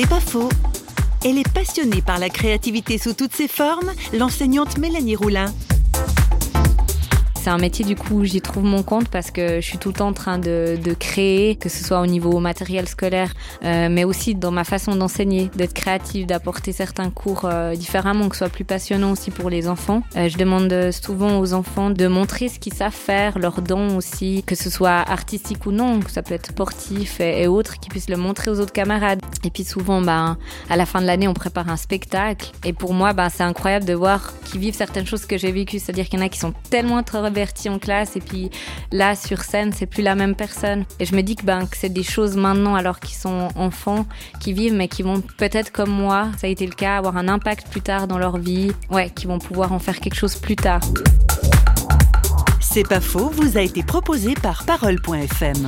C'est pas faux. Elle est passionnée par la créativité sous toutes ses formes, l'enseignante Mélanie Roulin. C'est un métier du coup j'y trouve mon compte parce que je suis tout le temps en train de, créer, que ce soit au niveau matériel scolaire, euh, mais aussi dans ma façon d'enseigner, d'être créative, d'apporter certains cours euh, différemment, que ce soit plus passionnant aussi pour les enfants. Euh, je demande souvent aux enfants de montrer ce qu'ils savent faire, leurs dons aussi, que ce soit artistique ou non, que ça peut être sportif et, et autres, qu'ils puissent le montrer aux autres camarades. Et puis souvent, ben, à la fin de l'année, on prépare un spectacle. Et pour moi, ben, c'est incroyable de voir qu'ils vivent certaines choses que j'ai vécues. C'est-à-dire qu'il y en a qui sont tellement introvertis en classe et puis là, sur scène, c'est plus la même personne. Et je me dis que, ben, que c'est des choses maintenant, alors qu'ils sont enfants, qui vivent, mais qui vont peut-être comme moi, ça a été le cas, avoir un impact plus tard dans leur vie. Ouais, qui vont pouvoir en faire quelque chose plus tard. C'est pas faux, vous a été proposé par Parole.fm.